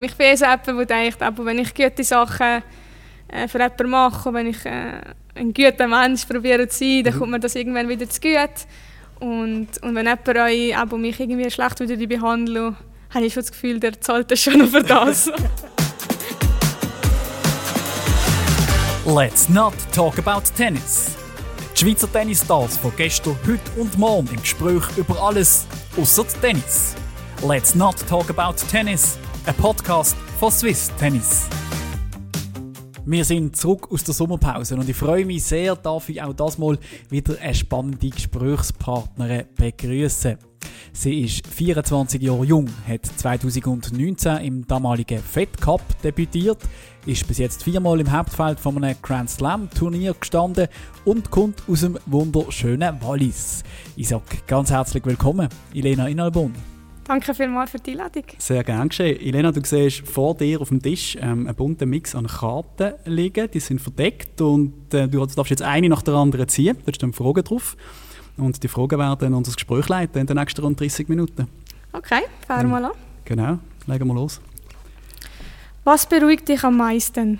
Ich bin so jemand, der denkt, aber wenn ich gute Sachen äh, für jemanden mache, wenn ich äh, ein guter Mensch probiere zu sein, dann mhm. kommt mir das irgendwann wieder zu gut. Und, und wenn jemand euch, aber mich irgendwie schlecht wieder behandelt, habe ich schon das Gefühl, der zahlt das schon für das. Let's not talk about tennis. Die Schweizer Tennisstars von gestern, heute und morgen im Gespräch über alles außer Tennis. Let's not talk about tennis ein Podcast von Swiss Tennis. Wir sind zurück aus der Sommerpause und ich freue mich sehr, darf ich auch das mal wieder eine spannende Gesprächspartnerin begrüßen. Sie ist 24 Jahre jung, hat 2019 im damaligen Fed Cup debütiert, ist bis jetzt viermal im Hauptfeld von einem Grand Slam Turnier gestanden und kommt aus dem wunderschönen Wallis. Ich sage ganz herzlich willkommen, Elena Inalbon. Danke vielmals für die Einladung. Sehr gerne geschehen. Elena, du siehst vor dir auf dem Tisch ähm, einen bunten Mix an Karten liegen. Die sind verdeckt und äh, du darfst jetzt eine nach der anderen ziehen. Da stehen Fragen drauf. Und die Fragen werden unser Gespräch leiten in den nächsten rund 30 Minuten. Okay, fahren wir ähm, mal an. Genau, legen wir los. Was beruhigt dich am meisten?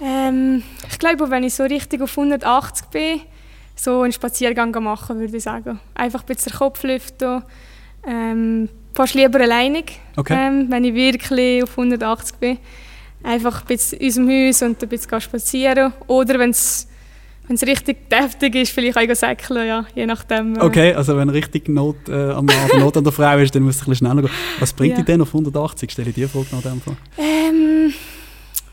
Ähm, ich glaube, wenn ich so richtig auf 180 bin, so einen Spaziergang machen, würde ich sagen. Einfach ein bisschen den Kopf lüften ähm, fast lieber alleinig, okay. ähm, wenn ich wirklich auf 180 bin. Einfach ein bisschen in unserem Haus und ein bisschen spazieren. Oder wenn es wenn es richtig deftig ist, vielleicht auch säckeln, ja, je nachdem. Äh. Okay, also wenn richtig Not, äh, am Abend Not an der Frau ist, dann muss es ein bisschen schneller gehen. Was bringt ja. dich denn auf 180? Stelle ich dir Frage nach dem Fall. Ähm,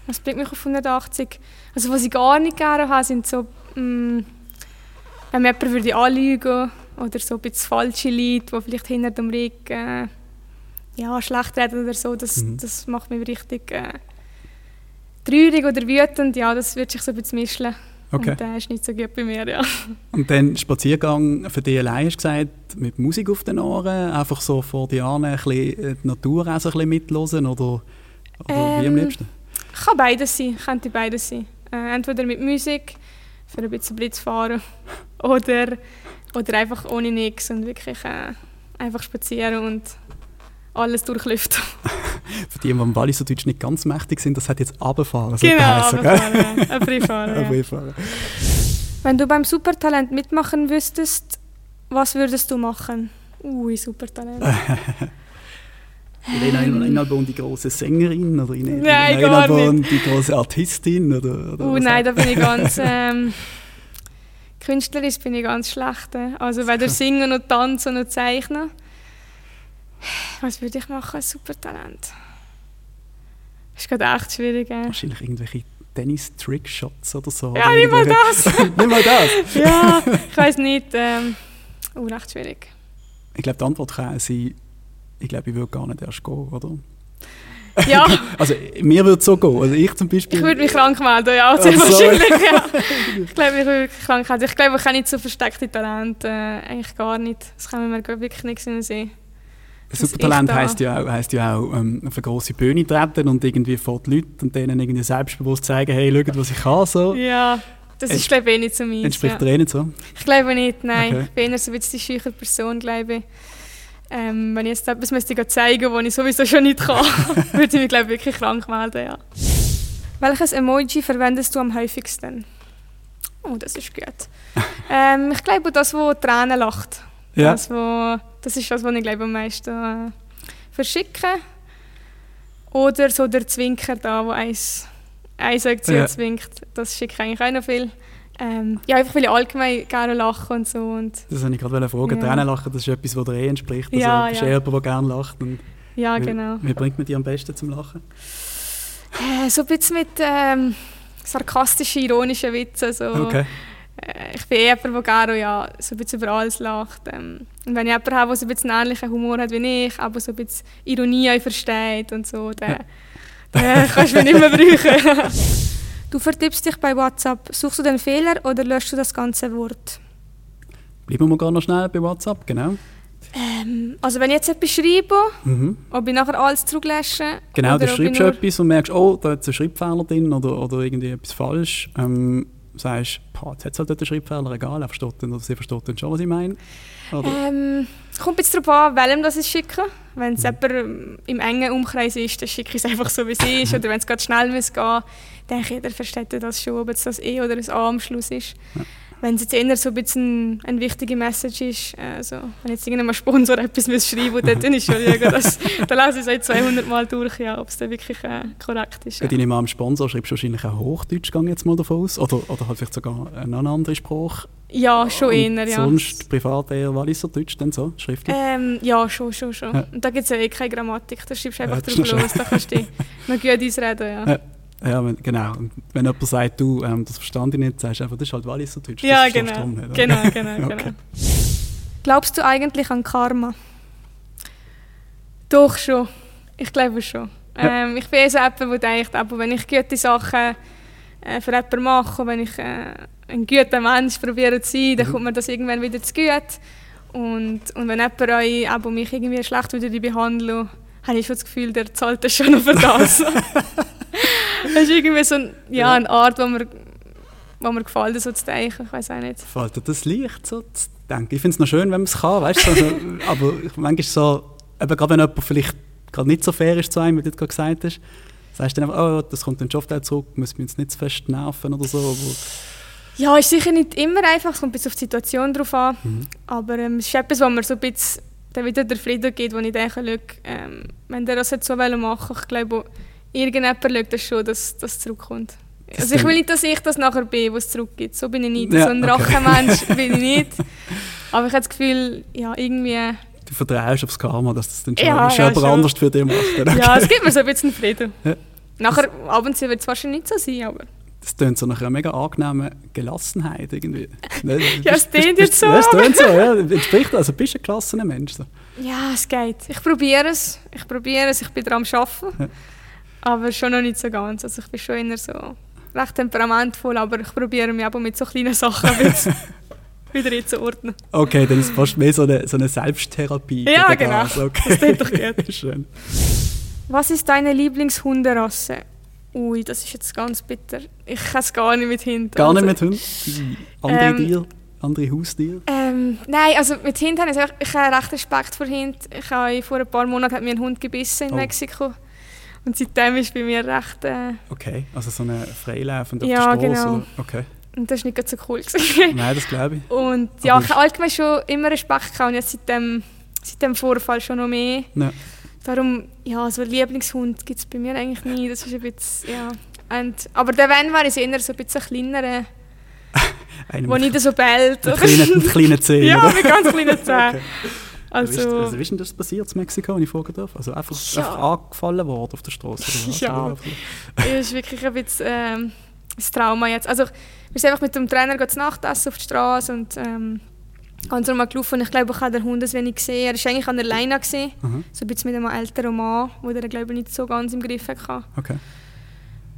was bringt mich auf 180? Also was ich gar nicht gerne habe, sind so, mh, mm, wenn mir jemand würde anlügen oder so ein bisschen falsche Leute, die vielleicht hinter dem Rücken äh, ja, schlecht reden oder so, das, mhm. das macht mich richtig äh, traurig oder wütend. Ja, das wird sich so ein bisschen mischen. Okay. Und das äh, ist nicht so gut bei mir, ja. Und dann Spaziergang für dich allein, hast du gesagt, mit Musik auf den Ohren, einfach so vor die Ahnen ein bisschen äh, die Natur auch so ein bisschen mitlosen oder, oder ähm, wie am ähm, liebsten? Kann beides sein, könnte beides sein. Äh, entweder mit Musik, für ein bisschen Blitz fahren, oder oder einfach ohne nichts und wirklich äh, einfach spazieren und alles durchlüften. Für die, die am Walliserdeutsch nicht ganz mächtig sind, das hat jetzt. So genau, runterfahren, ja. Ein Wenn du beim Supertalent mitmachen wüsstest, was würdest du machen? Ui, Supertalent. Elena Inalbon die große Sängerin oder Elena Inalbon die große Artistin? Oder, oder uh, nein, da bin ich ganz... Ähm, Künstlerisch bin ich ganz schlecht. Äh. Also weder singen noch tanzen noch zeichnen. Was würde ich machen? Super Talent. Das ist gerade echt schwierig. Äh. Wahrscheinlich irgendwelche Tennis-Trickshots oder so. Ja, nicht mal das. nicht mal das? ja, ich weiß nicht. Ähm, oh, recht schwierig. Ich glaube, die Antwort kann sein, ich glaube, ich würde gar nicht erst gehen, oder? Ja. also mir würde es so gehen. Also ich zum Beispiel... Ich würde mich krank melden, ja. Sehr wahrscheinlich, ja. Ich glaube, ich würde mich krank melden. Ich glaube, ich habe nicht so versteckte Talente. Äh, eigentlich gar nicht. Das kann mir wirklich nicht sehen. Supertalent heisst ja auch, heisst ja auch ähm, auf eine grosse Bühne treten und irgendwie vor die Leute und denen irgendwie selbstbewusst zeigen, hey, schaut, was ich kann. So. Ja, das ist, glaube ich, eh nicht so meins. Entspricht ja. dir eh nicht so? Ich glaube nicht, nein. Okay. Ich bin eher so ein bisschen die Person, glaube ich. Ähm, wenn ich jetzt etwas müsste zeigen was ich sowieso schon nicht kann, würde ich mich glaube wirklich krank melden. Ja. Welches Emoji verwendest du am häufigsten? Oh, das ist gut. ähm, ich glaube, das, wo Tränen lacht. Ja. Das, wo, das ist das, was ich glaube, am meisten äh, verschicke. Oder so der Zwinker da, wo eins, eins ja. zwinkt. Das schicke ich eigentlich auch noch viel. Ähm, ja, einfach weil ich allgemein gerne lache und so. Und, das wollte ich gerade fragen. Ja. Tränen lachen, das ist etwas, was dir eh entspricht. Also, ja, bist ja. jemand, der gerne lacht. Ja, wie, genau. Wie bringt man dich am besten zum Lachen? Äh, so ein bisschen mit ähm, sarkastischen, ironischen Witzen. So. Okay. Äh, ich bin eher jemand, der gerne ja, so ein bisschen über alles lacht. Ähm, und wenn ich jemanden habe, der so ein bisschen ähnlichen Humor hat wie ich, aber so ein bisschen Ironie versteht und so, dann, dann kannst du mich nicht mehr brauchen. Du vertippst dich bei WhatsApp. Suchst du den Fehler oder löschst du das ganze Wort? Bleiben wir gar noch schnell bei WhatsApp, genau. Ähm, also wenn ich jetzt etwas schreibe, mhm. ob ich nachher alles zurücklösche. Genau, du schreibst etwas und merkst, oh, da ist ein Schreibfehler drin oder, oder irgendwie etwas falsch. Ähm, sagst, jetzt hat es halt dort einen Schreibfehler, egal, er versteht oder sie versteht dann schon, was ich meine? Ähm, kommt jetzt darauf an, welchem das ich schicke. Wenn es mhm. jemand im engen Umkreis ist, dann schicke ich es einfach so, wie es ist. Oder wenn es gerade schnell muss gehen, denke ich, jeder versteht das schon, ob es das E oder ein A am Schluss ist. Ja wenn es jetzt eher so ein bisschen eine wichtige Message ist, also wenn jetzt irgendein Sponsor etwas muss schreiben muss, dann ist schon schauen, dass, dann lese ich es halt 200 Mal durch, ja, ob es dann wirklich äh, korrekt ist. Ja. Deine Mama am Sponsor schreibst du wahrscheinlich auch Hochdeutsch, gehe jetzt mal davon aus, oder, oder halt vielleicht sogar einen anderen Spruch? Ja, schon eher, ja. Sonst privat eher Walliser Deutsch, dann so, schriftlich? Ähm, ja, schon, schon, schon. Ja. Und da gibt es ja eh keine Grammatik, da schreibst du einfach ja, drauf los, da kannst du noch gut ausreden, ja. ja. Ja, wenn, genau. Und wenn jemand sagt, du, ähm, das verstand ich nicht, sagst du einfach, das ist halt Walliser Deutsch. Ja, genau. Nicht, genau. Genau, genau, okay. Glaubst du eigentlich an Karma? Doch schon. Ich glaube schon. Ja. Ähm, ich bin so jemand, der denkt, aber wenn ich gute Sachen äh, für jemanden mache, wenn ich äh, ein guter Mensch probiere zu sein, dann mhm. kommt mir das irgendwann wieder zu gut. Und, und wenn jemand euch, aber mich irgendwie schlecht wieder behandelt, habe ich schon das Gefühl, der zahlt das schon für das. das ist irgendwie so ein, ja, eine Art, wo mir, wo mir gefällt, so zu denken. Ich weiß auch nicht. Fällt dir das leicht, so zu denken? Ich finde es noch schön, wenn man es kann, weißt du? Also, aber manchmal so, eben gerade wenn jemand vielleicht gerade nicht so fair ist zu einem, wie du gerade gesagt hast, sagst du dann einfach, oh, das kommt dann schon auf zurück, muss mich jetzt nicht zu fest nerven oder so. Aber ja, ist sicher nicht immer einfach, es kommt ein bisschen auf die Situation drauf an. Mhm. Aber ähm, es ist etwas, wo man so ein bisschen dann wieder der Frieden gibt, wo ich denke, ähm, wenn der das jetzt so machen will, ich glaube, irgendjemand schaut das schon, dass das zurückkommt. also ich will nicht, dass ich das nachher bin, was es zurückgibt. So bin ich nicht. Ja, so ein okay. Rachenmensch bin ich nicht. Aber ich habe das Gefühl, ja, irgendwie... Du vertraust aufs Karma, dass das dann schon, ja, schon ja, jemand anders für dich macht. Okay. Ja, es gibt mir so ein bisschen Frieden. Ja. Nachher, ab und zu wird es wahrscheinlich nicht so sein, aber... Das tönt so nach einer mega angenehmen Gelassenheit irgendwie. Ne, ja, es tönt jetzt so. Ja, es tönt so, ja. Entspricht, also bist du ein gelassener Mensch. So. Ja, es geht. Ich probiere es. Ich probiere es. Ich bin daran am Arbeiten. Aber schon noch nicht so ganz. Also ich bin schon eher so recht temperamentvoll, aber ich probiere mich aber mit so kleinen Sachen wieder einzuordnen. Okay, dann ist es fast mehr so eine, so eine Selbsttherapie. Ja, genau. Okay. Das klingt doch gut. Schön. Was ist deine Lieblingshunderasse? Ui, das ist jetzt ganz bitter. Ich kann es gar nicht mit Hunden. Gar nicht mit Hunden? Andere ähm, Tiere? Andere Haustiere? Ähm, nein, also mit Hunden habe ich, ich habe recht Respekt vor Hunden. Ich habe, vor ein paar Monaten hat mir ein Hund gebissen in oh. Mexiko. Und seitdem ist bei mir recht... Äh, okay, also so eine Freilaufende ja, auf der Straße? Genau. Okay. Und das war nicht so cool. Nein, das glaube ich. Und ja, ich habe allgemein schon immer Respekt gehabt und jetzt seit dem, seit dem Vorfall schon noch mehr. Ja. Darum, ja, so einen Lieblingshund gibt es bei mir eigentlich nie. Das ist ein bisschen, ja. Und, aber der Wenn war eher so ein bisschen kleinerer, wo nicht so bellt. Mit kleinen, Zehen, Ja, mit ganz kleinen Zehen. okay. Also, also, wie ist denn das passiert in Mexiko, wenn ich fragen darf? Also einfach, ja. einfach angefallen worden auf der Straße? Ja, das ist wirklich ein bisschen ähm, das Trauma jetzt. Also wir sind einfach mit dem Trainer zu Nacht essen auf der Straße und ähm, ganz normal gelaufen und ich glaube, ich habe den Hund ein wenig gesehen. Er war eigentlich an der Leine, gewesen, mhm. so ein bisschen mit einem älteren Mann, der glaube ich nicht so ganz im Griff hatte. Okay.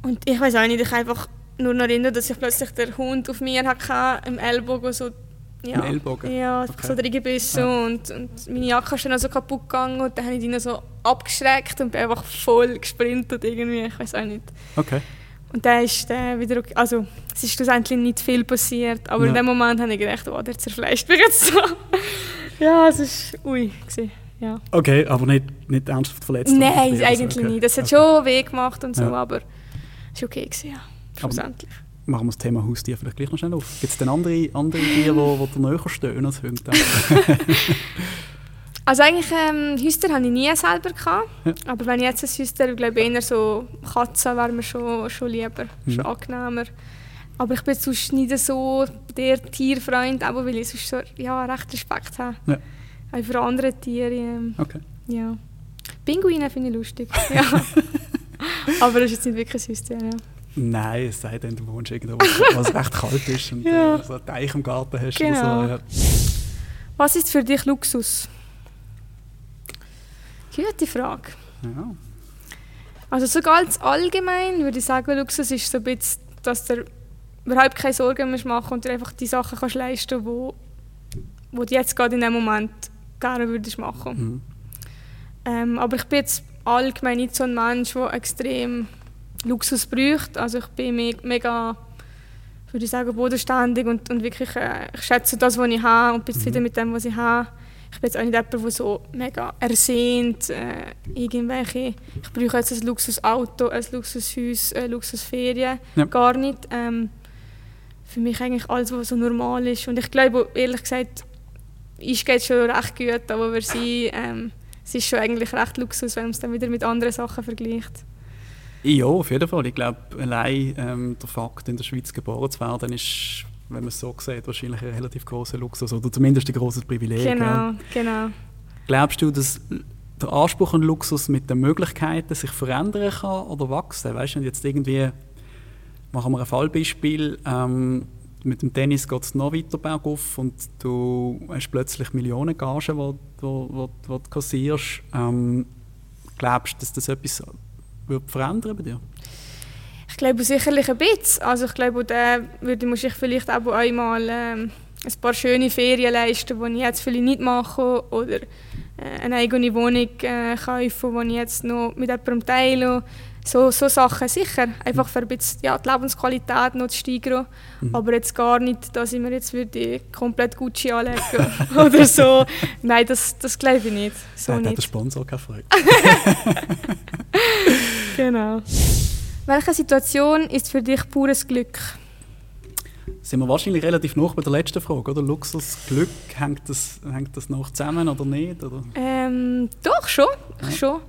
Und ich weiß auch nicht, ich einfach nur noch erinnern, dass ich plötzlich den Hund auf mir hatte, im Ellbogen so ja, Ellbogen? Ja, okay. so reingebissen ja. und, und meine Jacke ist dann so kaputt gegangen und dann habe ich ihn so abgeschreckt und bin einfach voll gesprintet irgendwie, ich weiß auch nicht. Okay. Und dann ist dann wieder okay. Also, es ist schlussendlich nicht viel passiert, aber ja. in dem Moment habe ich gedacht, oh, der zerfleischt mich jetzt so. ja, es war ui. Gewesen. Ja. Okay, aber nicht, nicht ernsthaft verletzt? Nein, eigentlich okay. nicht. Das hat okay. schon weh gemacht und so, aber es war okay. Gewesen, ja. Schlussendlich. Aber machen wir das Thema Haustier vielleicht gleich noch schnell auf. Gibt es denn andere, andere Tiere, die, die dir näher stehen als Hunde? Also eigentlich ähm, Hüster hatte ich nie selber. Gehabt. Ja. Aber wenn ich jetzt ein Hüster, glaube ich eher so Katzen wäre mir schon, schon lieber, mhm. schon angenehmer. Aber ich bin sonst nicht so der Tierfreund, aber weil ich sonst so, ja, recht Respekt habe. Ja. Auch für andere Tiere. Ähm, okay. Ja. Pinguine finde ich lustig. ja. aber das ist jetzt nicht wirklich ein Hüster, ja. Nein, es sei denn, du wohnst irgendwo, wo es recht kalt ist und ja. äh, so einen Teich im Garten hast. Genau. So, ja. Was ist für dich Luxus? Gute Frage. Ja. Also so ganz allgemein würde ich sagen, Luxus ist so ein bisschen, dass du überhaupt keine Sorgen mehr machen und dir einfach die Sachen kannst leisten wo, wo du jetzt gerade in dem Moment gerne würdest machen. Mhm. Ähm, aber ich bin jetzt allgemein nicht so ein Mensch, der extrem Luxus braucht. Also ich bin me mega würde ich sagen, bodenständig und, und wirklich, äh, ich schätze das, was ich habe und bin zufrieden mhm. mit dem, was ich habe. Ich bin jetzt auch nicht jemand, der so mega ersehnt äh, irgendwelche, ich brauche jetzt ein Luxusauto, ein Luxushaus, eine Luxusferien, ja. gar nicht. Ähm, für mich eigentlich alles, was so normal ist und ich glaube, ehrlich gesagt, ist geht schon recht gut, aber wir sind, ähm, es ist schon eigentlich recht Luxus, wenn man es dann wieder mit anderen Sachen vergleicht. Ja, auf jeden Fall. Ich glaube, allein ähm, der Fakt, in der Schweiz geboren zu werden, ist, wenn man es so sieht, wahrscheinlich ein relativ großer Luxus oder zumindest ein großes Privileg. Genau, ja. genau. Glaubst du, dass der Anspruch an Luxus mit den Möglichkeiten sich verändern kann oder wachsen? Weißt du, jetzt irgendwie machen wir ein Fallbeispiel. Ähm, mit dem Tennis geht es noch weiter bergauf und du hast plötzlich Millionen Gagen, die du, kassierst. Ähm, glaubst du, dass das etwas würde verändern bei dir? Ich glaube sicherlich ein bisschen. Also ich glaube, da würde muss ich vielleicht auch einmal ähm, ein paar schöne Ferien leisten, die ich jetzt vielleicht nicht mache oder äh, eine eigene Wohnung äh, kaufen, die ich jetzt noch mit jemandem teile. So, so Sachen sicher, einfach für ein bisschen ja, die Lebensqualität noch zu steigern. Mhm. Aber jetzt gar nicht, dass ich mir jetzt würde komplett Gucci anlegen oder so. Nein, das, das glaube ich nicht. So ja, nicht. hat der Sponsor keine Freude. genau. Welche Situation ist für dich pures Glück? Sind wir wahrscheinlich relativ noch bei der letzten Frage, oder? Luxus, Glück, hängt das, hängt das noch zusammen oder nicht? Oder? Ähm, doch, schon, ja. schon.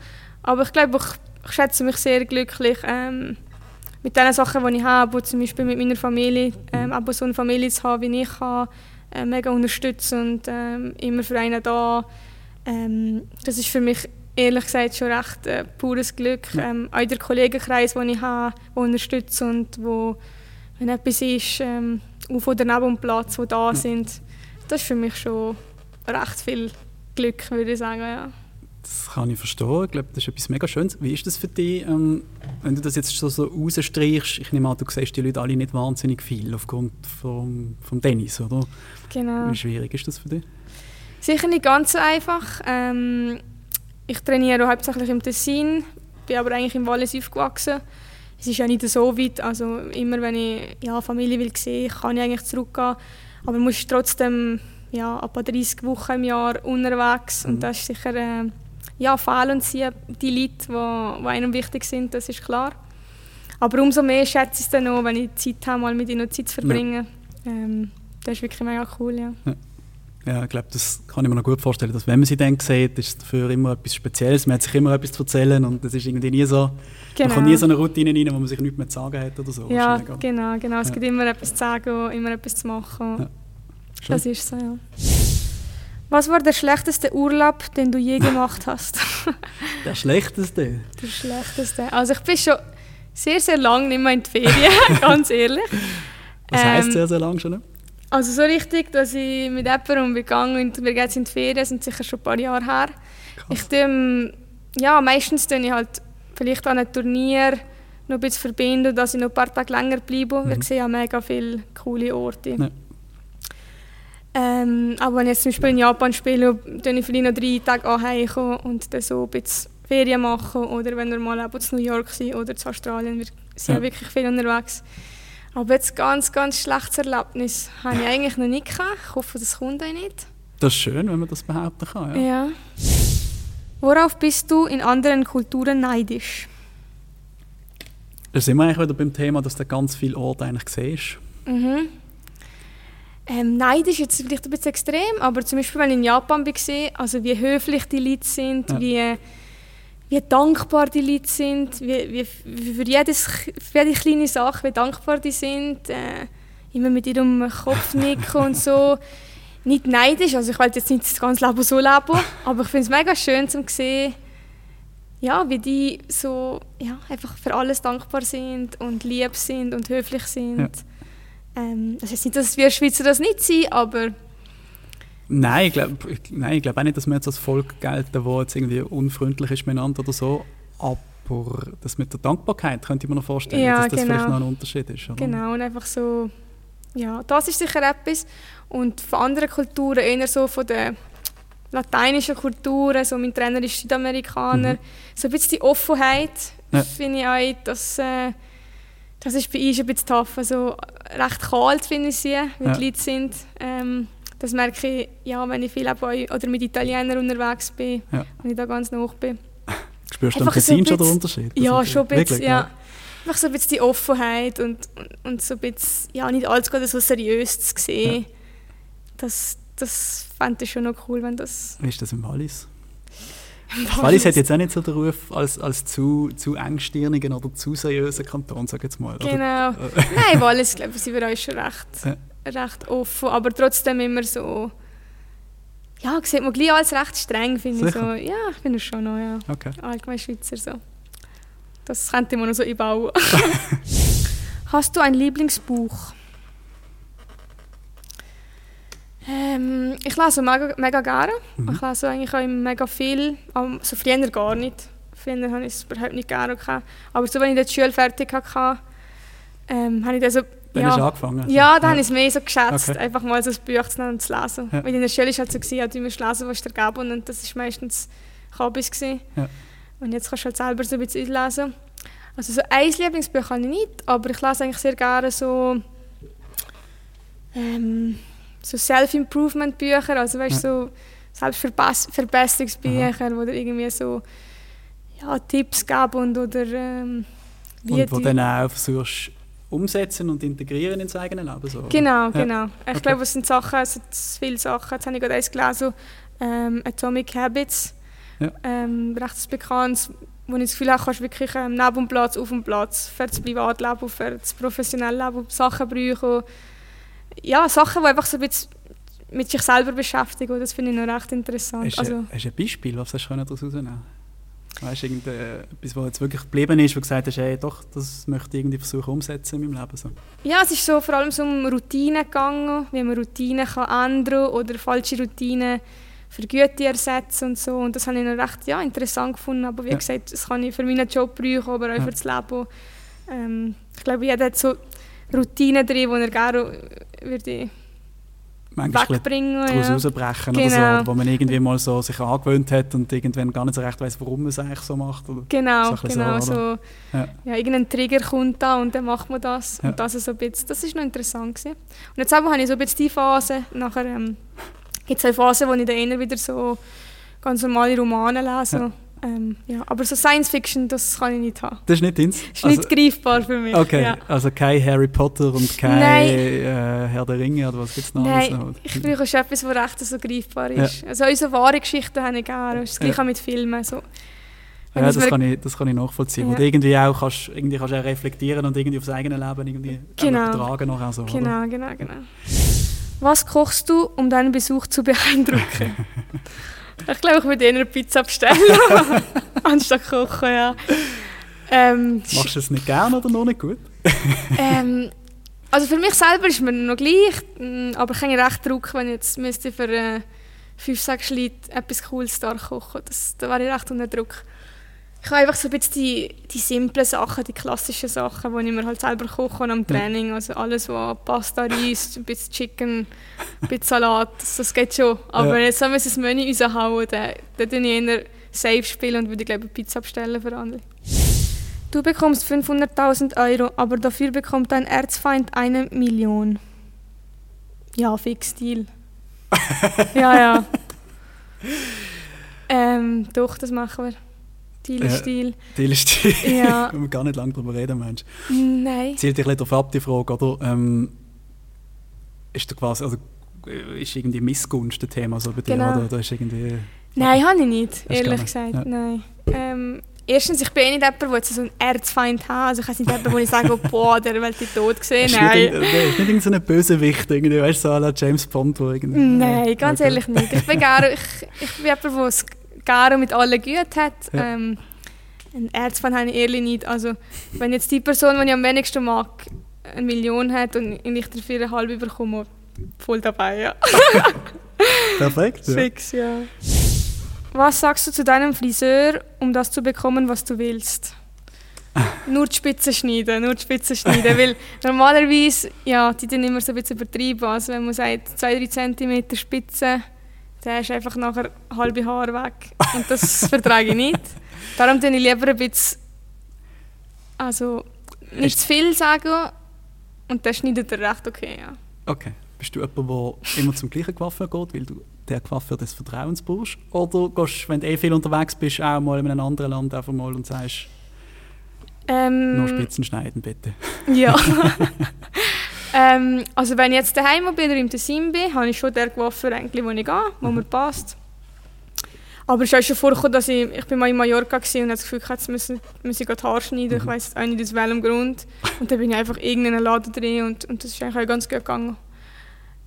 Aber ich glaube, ich, ich schätze mich sehr glücklich ähm, mit den Sachen, die ich habe, zum Beispiel mit meiner Familie, ähm, aber so eine Familie zu haben, wie ich habe, äh, mega unterstützen und ähm, immer für einen da. Ähm, das ist für mich ehrlich gesagt schon recht äh, pures Glück. Ähm, auch der Kollegenkreis, den ich habe, der unterstützt und wo, wenn etwas ist, ähm, auf oder neben dem Platz, die da sind, das ist für mich schon recht viel Glück, würde ich sagen. Ja. Das kann ich verstehen. Ich glaube, das ist etwas mega Schönes. Wie ist das für dich, ähm, wenn du das jetzt so, so rausstreichst? Ich nehme an, du siehst die Leute alle nicht wahnsinnig viel aufgrund vom, vom Tennis, oder? Genau. Wie schwierig ist das für dich? Sicher nicht ganz so einfach. Ähm, ich trainiere hauptsächlich im Tessin, bin aber eigentlich im Wallis aufgewachsen. Es ist ja nicht so weit, also immer wenn ich ja, Familie will sehen, kann ich eigentlich zurückgehen. Aber muss trotzdem ja, etwa 30 Wochen im Jahr unterwegs mhm. und das ist sicher äh, ja, fehlen sie die Leute, die, die einem wichtig sind, das ist klar. Aber umso mehr schätze ich es dann noch, wenn ich Zeit habe, mal mit ihnen Zeit zu verbringen. Ja. Ähm, das ist wirklich mega cool, ja. ja. Ja, ich glaube, das kann ich mir noch gut vorstellen, dass wenn man sie dann sieht, ist es dafür immer etwas Spezielles. Man hat sich immer etwas zu erzählen und das ist irgendwie nie so, genau. man kommt nie so eine Routine rein, wo man sich nichts mehr zu sagen hat oder so. Ja, genau, genau. Es ja. gibt immer etwas zu sagen, immer etwas zu machen. Ja. Das ist so, ja. Was war der schlechteste Urlaub, den du je gemacht hast? der schlechteste? Der schlechteste. Also ich bin schon sehr, sehr lange nicht mehr in die Ferien, ganz ehrlich. Was ähm, heisst sehr, sehr lange schon? Also so richtig, dass ich mit jemandem umgegangen und wir gehen jetzt in die Ferien, sind sicher schon ein paar Jahre her. Krass. Ich tue, ja, meistens tue ich halt vielleicht an einem Turnier noch ein bisschen verbinden, dass ich noch ein paar Tage länger bleibe. Mhm. Wir sehen ja mega viele coole Orte. Ja. Ähm, aber wenn ich jetzt zum Beispiel in Japan spiele, dann ich vielleicht noch drei Tage anheimkommen und dann so ein bisschen Ferien machen. Oder wenn wir mal zu New York sind oder zu Australien, wir sind ja, ja wirklich viel unterwegs. Aber jetzt ganz, ganz schlechtes Erlebnis habe ich eigentlich noch nicht gehabt. Ich hoffe, das kommt auch nicht. Das ist schön, wenn man das behaupten kann. Ja. ja. Worauf bist du in anderen Kulturen neidisch? Da sind wir eigentlich wieder beim Thema, dass du ganz viele Orte eigentlich siehst. Mhm. Ähm, neidisch ist jetzt vielleicht ein bisschen extrem, aber zum Beispiel, wenn ich in Japan war, also wie höflich die Leute sind, ja. wie wie dankbar die Leute sind, wie, wie, für, jedes, für jede kleine Sache, wie dankbar die sind. Äh, immer mit ihrem Kopf nicken und so. Nicht neidisch, also ich will jetzt nicht das ganze Leben so leben, aber ich finde es mega schön zu sehen, ja, wie die so ja, einfach für alles dankbar sind und lieb sind und höflich sind. Ja. Ähm, das heißt nicht, dass wir Schweizer das nicht sind, aber Nein, ich glaube glaub auch nicht, dass wir jetzt als Volk gelten, das jetzt irgendwie unfreundlich ist miteinander oder so. Aber das mit der Dankbarkeit könnte ich mir noch vorstellen, ja, dass das genau. vielleicht noch ein Unterschied ist. Oder? Genau, und einfach so, ja, das ist sicher etwas. Und von anderen Kulturen, eher so von der lateinischen Kulturen, so mein Trainer ist Südamerikaner, mhm. so ein bisschen die Offenheit, ja. finde ich auch, dass, äh, Das ist bei uns ein bisschen tough. Also recht kalt finde ich sie, wie ja. die Leute sind. Ähm, das merke ich, ja, wenn ich viel bei, oder mit Italienern unterwegs bin, ja. wenn ich da ganz nah bin. Spürst du am Tessin schon den Unterschied? Ja, schon ein bisschen, ja. ja. Einfach so ein bisschen die Offenheit und, und, und so ein bisschen, ja, nicht alles gerade so seriös zu sehen. Ja. Das, das fände ich schon noch cool, wenn das... Wie ist das im Wallis? Wallis hat jetzt auch nicht so den Ruf als, als zu, zu engstirnigen oder zu seriösen Kanton, sag jetzt mal. Genau. Nein, Wallis, glaube ich, sind wir uns schon recht, ja. recht offen, aber trotzdem immer so... Ja, sieht man gleich als recht streng, finde ich so. Ja, ich es schon noch, ja. Okay. Allgemein Schweizer so. Das könnte man noch so einbauen. Hast du ein Lieblingsbuch? Ähm, ich lese mega, mega gerne. Mhm. Ich lese eigentlich auch mega viel. Also früher gar nicht. Früher habe ich es überhaupt nicht gerne gehabt. Aber so, wenn ich die Schule fertig hatte, ähm, habe ich dann so... Dann ja, hast angefangen? Ja, dann ja. habe ich es mehr so geschätzt, okay. einfach mal so ein Buch zu, nehmen und zu lesen. Ja. Weil in der Schule war es halt so, gewesen, du musst lesen, was dir gegeben und das war meistens Hobbys. Ja. Und jetzt kannst du halt selber so ein bisschen lesen. Also so ein Lieblingsbuch habe ich nicht, aber ich lese eigentlich sehr gerne so... Ähm, so Self-Improvement-Bücher, also weißt ja. so Selbstverbesserungsbücher, wo dir irgendwie so ja, Tipps geben und oder ähm, wie und wo dann auch versuchst umsetzen und integrieren ins eigene Leben. So, genau, ja. genau. Ich okay. glaube, es sind Sachen, es sind viele Sachen. Jetzt habe ich gerade eins gelesen, ähm, Atomic Habits, ja. ähm, recht bekannt, wo ich das Gefühl habe, kannst wirklich ähm, neben dem Platz, auf dem Platz, für das Privatleben, für das professionelle Leben Sachen brauchen ja, Sachen, die einfach so ein bisschen mit sich selber beschäftigen. Das finde ich noch recht interessant. Hast, also, hast du ein Beispiel, was hast du daraus herausnehmen Weißt du, etwas, was jetzt wirklich geblieben ist, wo du gesagt hast, hey, doch, das möchte ich irgendwie versuchen umzusetzen in meinem Leben? So. Ja, es ist so vor allem so um Routinen gegangen, wie man Routinen kann ändern oder falsche Routinen für gute ersetzen und so. Und das habe ich noch recht ja, interessant gefunden. Aber wie ja. gesagt, das kann ich für meinen Job brauchen, aber auch ja. für das Leben. Ähm, ich glaube, jeder hat so Routinen drin, die er gerne würde wegbringen daraus ja. rausbrechen genau. oder so, wo man irgendwie mal so sich angewöhnt hat und irgendwann gar nicht so recht weiß, warum man es eigentlich so macht. Oder genau, so genau. So, so ja. ja. irgendein Trigger kommt da und dann macht man das. Ja. Und das ist so ein bisschen, das ist noch interessant gewesen. Und jetzt habe ich so ein bisschen die Phase, nachher ähm, gibt es eine Phase, wo ich dann eher wieder so ganz normale Romane lese. Ähm, ja, aber so Science Fiction, das kann ich nicht haben. Das ist nicht ins? Das ist also, nicht greifbar für mich. Okay, ja. also kein Harry Potter und kein äh, Herr der Ringe oder was gibt es noch Nein, alles ich brauche schon etwas, was recht so greifbar ist. Ja. Also unsere wahre Geschichten habe ich gerne. Das gleiche ja. mit Filmen. So. Ja, das, kann ich, das kann ich nachvollziehen. Ja. Und irgendwie auch kannst, irgendwie kannst du auch reflektieren und irgendwie auf das eigene Leben irgendwie genau. übertragen. Noch so, genau, oder? genau, genau. Was kochst du, um deinen Besuch zu beeindrucken? Ich glaube, ich würde eher eine Pizza bestellen, anstatt kochen, ja. Ähm, Machst du es nicht gerne oder noch nicht gut? ähm, also für mich selber ist mir noch gleich, mm, aber ich habe recht Druck, wenn ich jetzt müsste für äh, fünf, sechs Leute etwas Cooles da kochen das, Da wäre ich recht unter Druck ich habe einfach so ein bisschen die, die simplen Sachen, die klassischen Sachen, die ich mir halt selber koche am Training. Also alles, was Pasta, Reis, ein bisschen Chicken, ein bisschen Salat, das, das geht schon. Aber ja. jetzt haben wir ein Menü raushauen, dann, dann tue ich eher safe spielen und würde, glaube ich, Pizza bestellen für andere. Du bekommst 500.000 Euro, aber dafür bekommt dein Erzfeind eine Million. Ja, fix Deal. ja, ja. Ähm, doch, das machen wir. Stil. Ja, Stil. Ja. Wir gar nicht lange darüber reden, Mensch. Nein. Zielt dich ein darauf ab, die Frage, oder? Ähm, ist da quasi, also, ist irgendwie Missgunst ein Thema so bei dir, genau. oder, oder ist irgendwie... Nein, habe ich nicht, ehrlich gesagt, ja. nein. Ähm, erstens, ich bin eh nicht jemand, der so einen Erzfeind hat. Also ich weiß nicht jemand, wo ich sage, boah, der will die tot gesehen. Nein. Ist nicht, nicht so ein Bösewicht, irgendwie, weißt du, so à James Bond. Irgendwie, Nein, ganz okay. ehrlich nicht. Ich bin gerne, ich, ich bin jemand, der Garo mit allen gut hat. Ja. Ähm, ein Erzfan habe ich ehrlich nicht. Also, wenn jetzt die Person, die ich am wenigsten mag, eine Million hat und ich dafür eine halbe bekomme, voll dabei, ja. Perfekt. Ja. Fix, ja. Was sagst du zu deinem Friseur, um das zu bekommen, was du willst? nur die Spitze schneiden, nur die Spitze schneiden, weil normalerweise, ja, die sind immer so ein bisschen übertrieben, also wenn man sagt 2-3 cm Spitze, dann ist einfach nachher halbe Haar weg. Und das vertrage ich nicht. Darum tue ich lieber ein bisschen, also nicht zu viel sagen und das schneidet er recht okay, ja. Okay. Bist du jemand, der immer zum gleichen Coiffeur geht, weil du der Coiffeur des Vertrauens brauchst? Oder gehst du, wenn du eh viel unterwegs bist, auch mal in einem anderen Land einfach mal und sagst, Ähm, nur Spitzen schneiden bitte? Ja. ähm, also wenn ich jetzt daheim bin oder im Tessin bin, habe ich schon den Coiffeur, eigentlich, wo ich gehe, wo mir passt. Aber es ist auch schon vorgekommen, dass ich, ich bin mal in Mallorca war und hatte das Gefühl, gehabt, jetzt müssen, müssen ich Haare schneiden. Ich weiß auch nicht aus welchem Grund. Und dann bin ich einfach in irgendeinen Laden drin und, und das ist eigentlich auch ganz gut gegangen.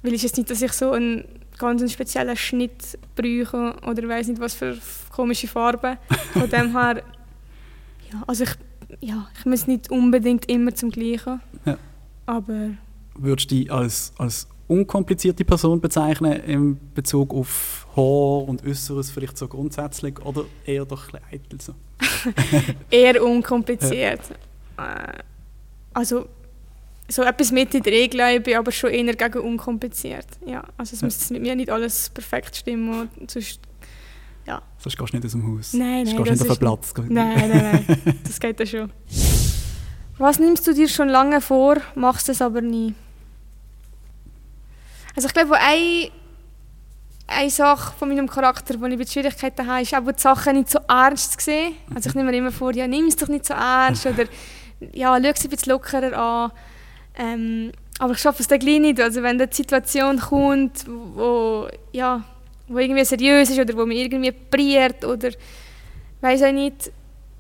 Weil ist jetzt nicht, dass ich so einen ganz einen speziellen Schnitt brauche oder weiß nicht was für komische Farben. Von dem her, ja, also ich, ja, ich muss nicht unbedingt immer zum Gleichen. Ja. Aber Würdest du dich als, als unkomplizierte Person bezeichnen in Bezug auf Haar und Äußeres vielleicht so grundsätzlich oder eher doch ein bisschen eitel so? eher unkompliziert. Äh, also so etwas mit in der Regel, ich, aber schon eher gegen unkompliziert. Ja, also es Ja. müsste mit mir nicht alles perfekt stimmen. Und sonst, Sonst gehst du nicht aus dem Haus. Nein, Sonst nein, gehst du das nicht auf den Platz. nein, nein, nein, das geht ja schon. Was nimmst du dir schon lange vor, machst es aber nie? Also ich glaube, eine, eine Sache von meinem Charakter, wo ich mit Schwierigkeiten habe, ist auch die Sachen nicht so ernst zu sehen. Also ich nehme mir immer vor, ja, nimm es doch nicht so ernst oder ja, schau es ein bisschen lockerer an. Ähm, aber ich schaffe es dann gleich nicht. Also wenn die Situation kommt, wo, ja, wo irgendwie seriös ist oder wo mich irgendwie priert oder weiß auch nicht,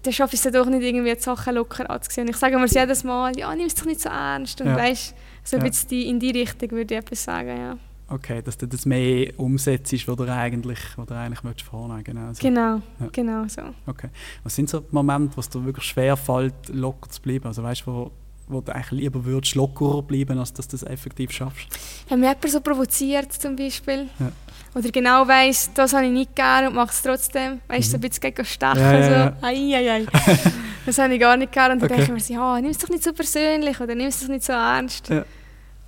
dann schaffe ich es dann doch nicht, irgendwie die Sachen locker anzusehen. Ich sage mir es jedes Mal, ja, nimm es doch nicht so ernst. Und Ja. weißt, so Ja. die, in die Richtung würde ich etwas sagen, ja. Okay, dass du das mehr umsetzt, was du eigentlich, was du eigentlich möchtest vornehmen genau. so. Genau, Ja. genau so. Okay. Was sind so die Momente, wo es dir wirklich schwer fällt, locker zu bleiben? Also weißt du, wo, wo du eigentlich lieber würdest lockerer bleiben, als dass du das effektiv schaffst? Wenn mich jemand so provoziert zum Beispiel, Ja. oder genau weiss, das habe ich nicht gerne und mache es trotzdem, weißt du, so ein bisschen gegen stechen, Mhm. Ja, ja, ja. so, ai, ai, ai. das habe ich gar nicht gerne und dann Okay. denke ich mir so, ja, nimm es doch nicht so persönlich oder nimm es doch nicht so ernst. Ja.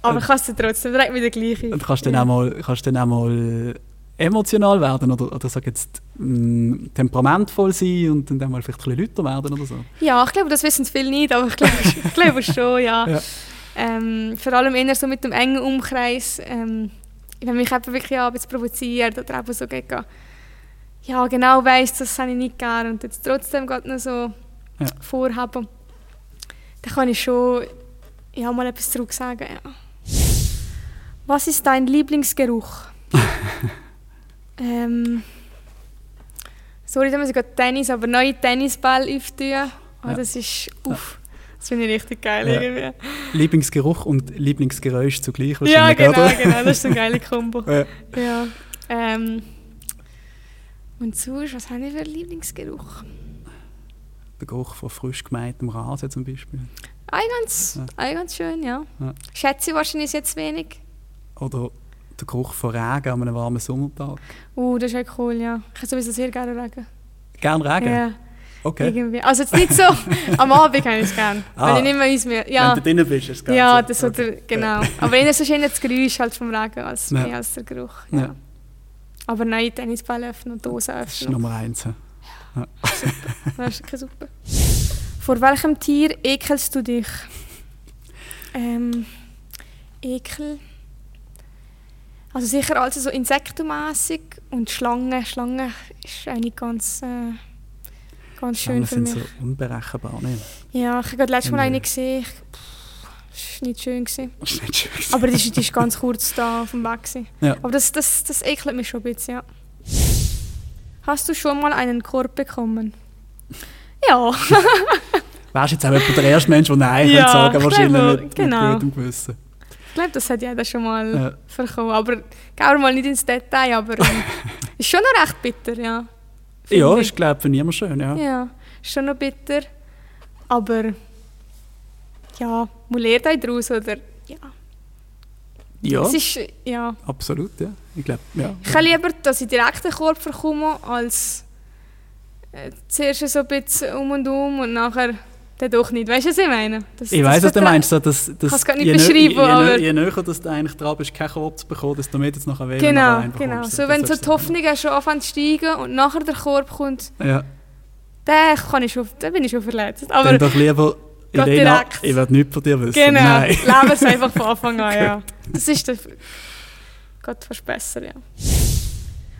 Aber ich kann es dann trotzdem, direkt wieder gleich. Und kannst du dann auch mal, kannst du dann auch mal emotional werden oder, oder sag jetzt mh, temperamentvoll sein und dann mal vielleicht ein bisschen lauter werden oder so? Ja, ich glaube, das wissen viele nicht, aber ich glaube, ich glaube schon, ja. Ja. Ähm, vor allem eher so mit dem engen Umkreis. Ähm, wenn mich jemand wirklich bisschen provoziert oder eben so gegen, ja, genau weiss, das habe ich nicht gerne und jetzt trotzdem gerade noch so Ja. vorhaben, dann kann ich schon ja, mal etwas zurück sagen. Ja. Was ist dein Lieblingsgeruch? ähm, sorry, da muss ich gerade Tennis, aber neue Tennisball auftun. Oh, Ja. Das ist, uff, das finde ich richtig geil Ja. irgendwie. Lieblingsgeruch und Lieblingsgeräusch zugleich Ja, genau, oder? genau, das ist eine geile Kombo. Ja. Ja. Ähm, und sonst, was habe ich für einen Lieblingsgeruch? Der Geruch von frisch gemähtem Rasen zum Beispiel. Ein ganz, Ja. ganz schön, ja. Ja. Schätze ich wahrscheinlich jetzt wenig. Oder der Geruch von Regen an einem warmen Sommertag. Uh, das ist echt cool, ja. Ich habe sowieso sehr gerne Regen. Gern Regen? Ja, Okay. irgendwie. Also jetzt nicht so, am Abend habe ich es gerne. Ah. Weil ich nicht mehr uns mehr, ja. Wenn du drinnen bist, ist es geil. Ja, so. das okay. oder, genau. Aber eher so schön das Geräusch halt vom Regen als Ja. mehr als der Geruch. Ja. Ja. Aber nein, Tennisball öffnen und Dosen Das ist öffnen. Nummer eins. ja. Das ist wirklich super. Vor welchem Tier ekelst du dich? Ähm, Ekel. Also sicher also so insektenmässig und Schlangen. Schlangen ist eigentlich ganz, äh, ganz schön Schlangen für sind mich. so unberechenbar. Ne? Ja, ich habe letztes Mal eine gesehen. Das war nicht schön. Gewesen. Das ist nicht schön. Aber die ist ganz kurz da auf dem Weg. Gewesen. Ja. Aber das, das, das ekelt mich schon ein bisschen, ja. Hast du schon mal einen Korb bekommen? Ja. Wärst jetzt auch der erste Mensch, der Nein Ja, sagen ich wahrscheinlich glaube, mit, genau. mit gutem Gewissen. Ich glaube, das hat jeder schon mal Ja. verkommen. Aber gehen wir mal nicht ins Detail, aber ähm, ist schon noch recht bitter, ja. Ja, ich. ist glaube für niemand schön. Ja. Ja, ist schon noch bitter. Aber ja, man lernt auch daraus, oder? Ja. Ja, Es ist, ja. absolut. Ja. Ich glaube, ja. Ich habe lieber, dass ich direkt den Korb verkomme, als äh, zuerst so ein bisschen um und um und nachher dann doch nicht. Weißt du, was ich meine? Das, Ich weiß, was du meinst. So, dass, dass Kann's gar nicht je, beschreiben, je, je, aber- je näher dass du eigentlich dran bist, keinen Korb zu bekommen, desto mehr jetzt nachher wählen Genau, genau. So, wenn so die Hoffnung schon anfangen zu steigen und nachher der Korb kommt, Ja, dann, kann ich schon, dann bin ich schon verletzt. Aber dann doch lieber Elena, direkt. ich werde nichts von dir wissen. Genau, Nein. leben es einfach von Anfang an, ja. Das ist der... Geht fast besser, ja.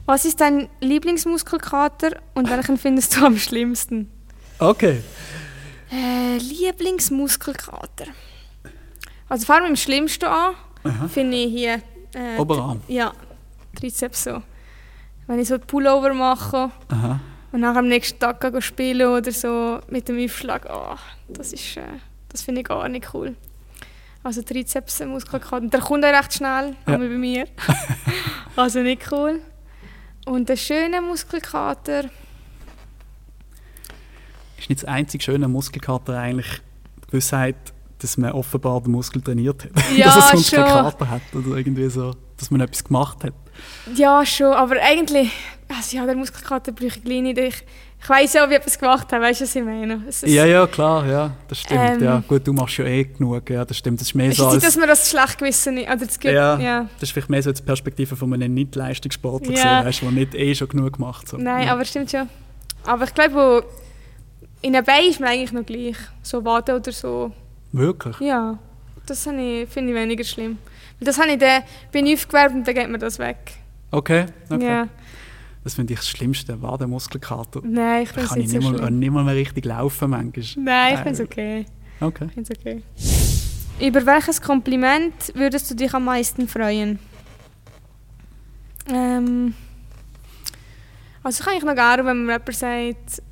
Was ist dein Lieblingsmuskelkater und welchen findest du am schlimmsten? Okay. Äh, Lieblingsmuskelkater. Also fangen wir mit dem Schlimmsten an. Finde ich hier... Äh, Oberarm. Ja, Trizeps so. Wenn ich so einen Pullover mache Aha. und nachher am nächsten Tag gehe spielen oder so mit dem Aufschlag, oh, das ist... Äh, das finde ich gar nicht cool. Also Trizepsmuskelkater. Der kommt auch recht schnell, Ja. bei mir. also nicht cool. Und der schöne Muskelkater... Ist nicht das einzige schöne Muskelkater eigentlich die Gewissheit, dass man offenbar den Muskel trainiert hat? Ja, dass es sonst schon. keinen Kater hat oder irgendwie so, dass man etwas gemacht hat. Ja, schon, aber eigentlich... Also ja, der Muskelkater brauche ich gleich nicht. Ich, ich weiss ja, ob ich etwas gemacht habe, weißt du, was ich meine? Ist, Ja, ja, klar, ja, das stimmt. Ähm. ja. Gut, du machst ja eh genug, ja, das stimmt. Das ist mehr ist so nicht, als, dass man das schlecht gewissen nicht... Oder das gibt, Ja. ja. das ist vielleicht mehr so die Perspektive von einem Nicht-Leistungssportler, Ja. gesehen, weißt, der nicht eh schon genug macht. So. Nein, ja. aber stimmt schon. Aber ich glaube, wo- in den Beinen ist man eigentlich noch gleich. So Waden oder so. Wirklich? Ja, das ich- finde ich weniger schlimm. Weil Das habe ich dann, bin ich aufgewärmt und dann geht mir das weg. Okay, okay. Ja. Das finde ich das Schlimmste, war der Muskelkater. Nein, ich finde es kann nicht ich so nicht mal, schlimm. nicht mal mehr richtig laufen manchmal. Nein, ich finde es okay. Okay. Ich find's okay. Über welches Kompliment würdest du dich am meisten freuen? Ähm, also ich kann eigentlich noch gerne, wenn mir jemand sagt,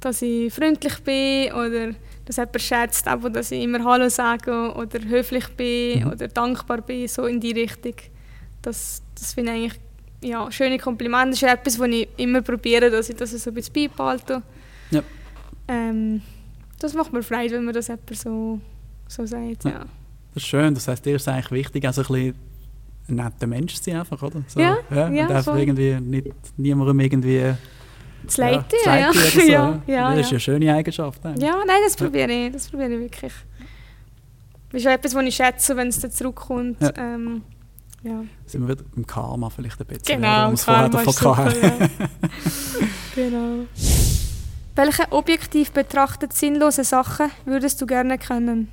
dass ich freundlich bin oder dass jemand schätzt, aber dass ich immer Hallo sage oder höflich bin Mhm. oder dankbar bin, so in die Richtung. Das, das finde ich eigentlich ja, schöne Komplimente. Das ist etwas, was ich immer probiere, dass ich das so ein bisschen beibehalte. Ja. Ähm, das macht mir Freude, wenn man das jemand so, so sagt. Ja. Ja. Das ist schön, das heisst, dir ist es eigentlich wichtig, also ein bisschen ein netter Mensch zu sein einfach, oder? So, Ja, und ja, einfach voll. irgendwie nicht, niemandem irgendwie... Das Leiten, ja. Ja, so, ja, ja, Das ist eine schöne Eigenschaft. eigentlich. ja, nein, das probiere ich. Das probiere ich wirklich. Das ist auch etwas, was ich schätze, wenn es dann zurückkommt. Ja. Ähm, ja. Sind wir wieder beim Karma vielleicht ein bisschen. Genau? Was vorher davon super, genau. Welche objektiv betrachtet sinnlose Sachen würdest du gerne können?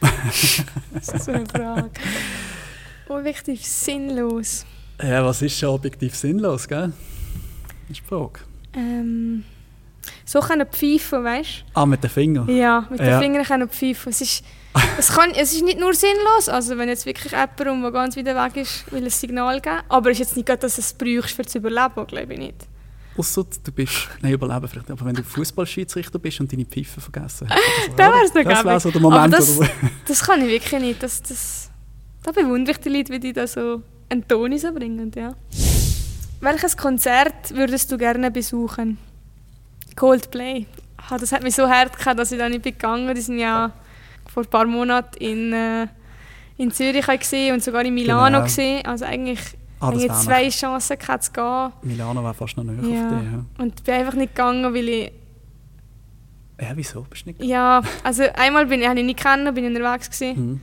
das ist so eine Frage. Objektiv sinnlos. Ja, was ist schon objektiv sinnlos, gell? Das ist die Frage. Ähm, so können pfeifen, weißt Ah, mit den Fingern. du? Ja, mit den Ja. Fingern können pfeifen. Es ist, es, kann, es ist nicht nur sinnlos, also wenn jetzt wirklich jemand, um, der ganz weit weg ist, will ein Signal geben, aber es ist jetzt nicht gerade, dass du es brauchst, um zu überleben, glaube ich nicht. Ausser du bist, nein, überleben vielleicht, aber wenn du Fußballschiedsrichter bist und deine Pfeife vergessen hast. Dann oder? wär's noch Das wäre so der Moment, das-? Das kann ich wirklich nicht. Das, das, da bewundere ich die Leute, wie die da so einen Ton bringen. Ja. Welches Konzert würdest du gerne besuchen? Coldplay. Ah, das hat mich so hart gehabt, dass ich da nicht gegangen. Die sind ja vor ein paar Monaten in, äh, in Zürich gesehen und sogar in Milano Genau. gesehen. Also eigentlich Ah, ich zwei Chancen gehabt zu gehen. Milano wäre fast noch näher Ja. auf dich. Ja. Und bin einfach nicht gegangen, weil ich ja, wieso? Bist du nicht ja, also einmal bin ich, habe ich nicht kennen, bin ich unterwegs gewesen. Mhm.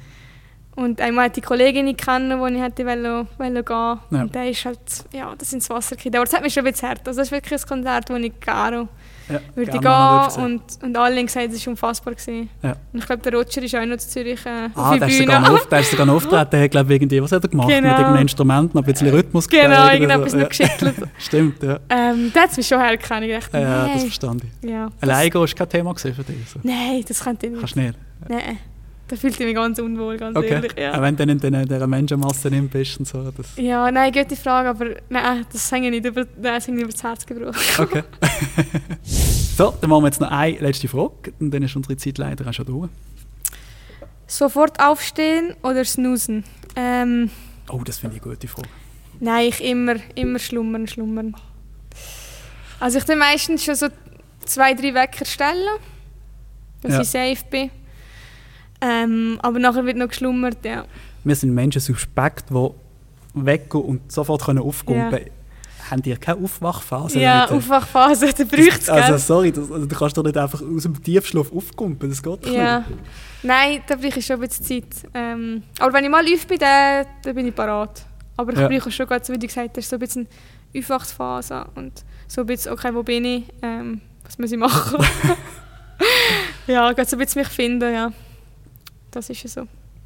Und einmal hatte ich die Kollegin kennen, die ich hätte wollen, wollen gehen Ja. Und der ist halt, ja, das ins Wasser gekippt. Aber das hat mich schon ein bisschen hart. Also das ist wirklich ein Konzert, wo ich gerne Ja, würde gehen. würdest Und, und alle haben gesagt, es war unfassbar. Gewesen. Ja. Und ich glaube, der Roger ist auch noch zu Zürich äh, Ah, auf der ist sogar noch, der ist sogar noch auftreten. Der hat, glaube irgendwie, was hat er gemacht? Genau. Mit irgendeinem Instrument, noch ein bisschen Rhythmus Genau, gegeben oder irgendetwas so. noch geschüttelt. Stimmt, ja. ähm, da hat es mich schon. Ich dachte, Ja, das nein. verstand ich. Ja, das, Allein gehen war kein Thema für dich. So. Nein, das könnte ich nicht. Kannst du nicht? Nein, da fühlte ich mich ganz unwohl, ganz Okay. ehrlich. Auch Ja. wenn du dann in dieser- Menschenmasse drin bist und so. Das, ja, nein, gute Frage, aber nein, das hängt nicht über, nein, das hängt nicht über das Herz gebrochen. okay. so, dann machen wir jetzt noch eine letzte Frage. Und dann ist unsere Zeit leider auch schon durch. Sofort aufstehen oder snoozen? Ähm, Oh, das finde ich eine gute Frage. nein, ich immer, immer schlummern, schlummern. Also ich tue meistens schon so zwei, drei Wecker stellen, dass Ja. ich safe bin. Ähm, aber nachher wird noch geschlummert, ja. Wir sind Menschen suspekt, die weggehen und sofort können aufkumpen können. Haben die keine Aufwachphase? ja, Leute? Aufwachphase, da braucht es, Also sorry, das, also, du kannst doch nicht einfach aus dem Tiefschlaf aufkumpen, das geht doch Ja. nicht. Nein, da brauche ich schon ein bisschen Zeit. Ähm, aber wenn ich mal live bin, dann, dann bin ich parat. Aber ich Ja. brauche schon, gerade, so wie du gesagt hast, so ein bisschen Aufwachsphase und so ein bisschen, okay, wo bin ich, ähm, was muss ich machen? Ja, geht so ein bisschen mich finden, ja. Das ist so.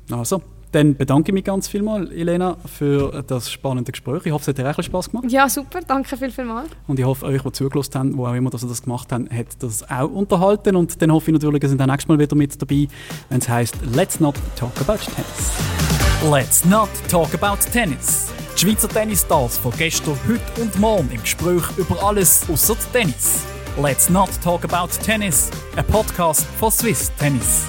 Also, dann bedanke ich mich ganz vielmal, Elena, für das spannende Gespräch. Ich hoffe, es hat dir auch Spaß gemacht. Ja, super, danke viel, viel mal. Und ich hoffe, euch, die zugelassen haben, wo auch immer dass ihr das gemacht haben, hat das auch unterhalten. Und dann hoffe ich natürlich, ihr seid auch nächstes Mal wieder mit dabei, wenn es heisst Let's Not Talk About Tennis. Let's Not Talk About Tennis. Die Schweizer Tennisstars von gestern, heute und morgen im Gespräch über alles außer Tennis. Let's Not Talk About Tennis, ein Podcast von Swiss Tennis.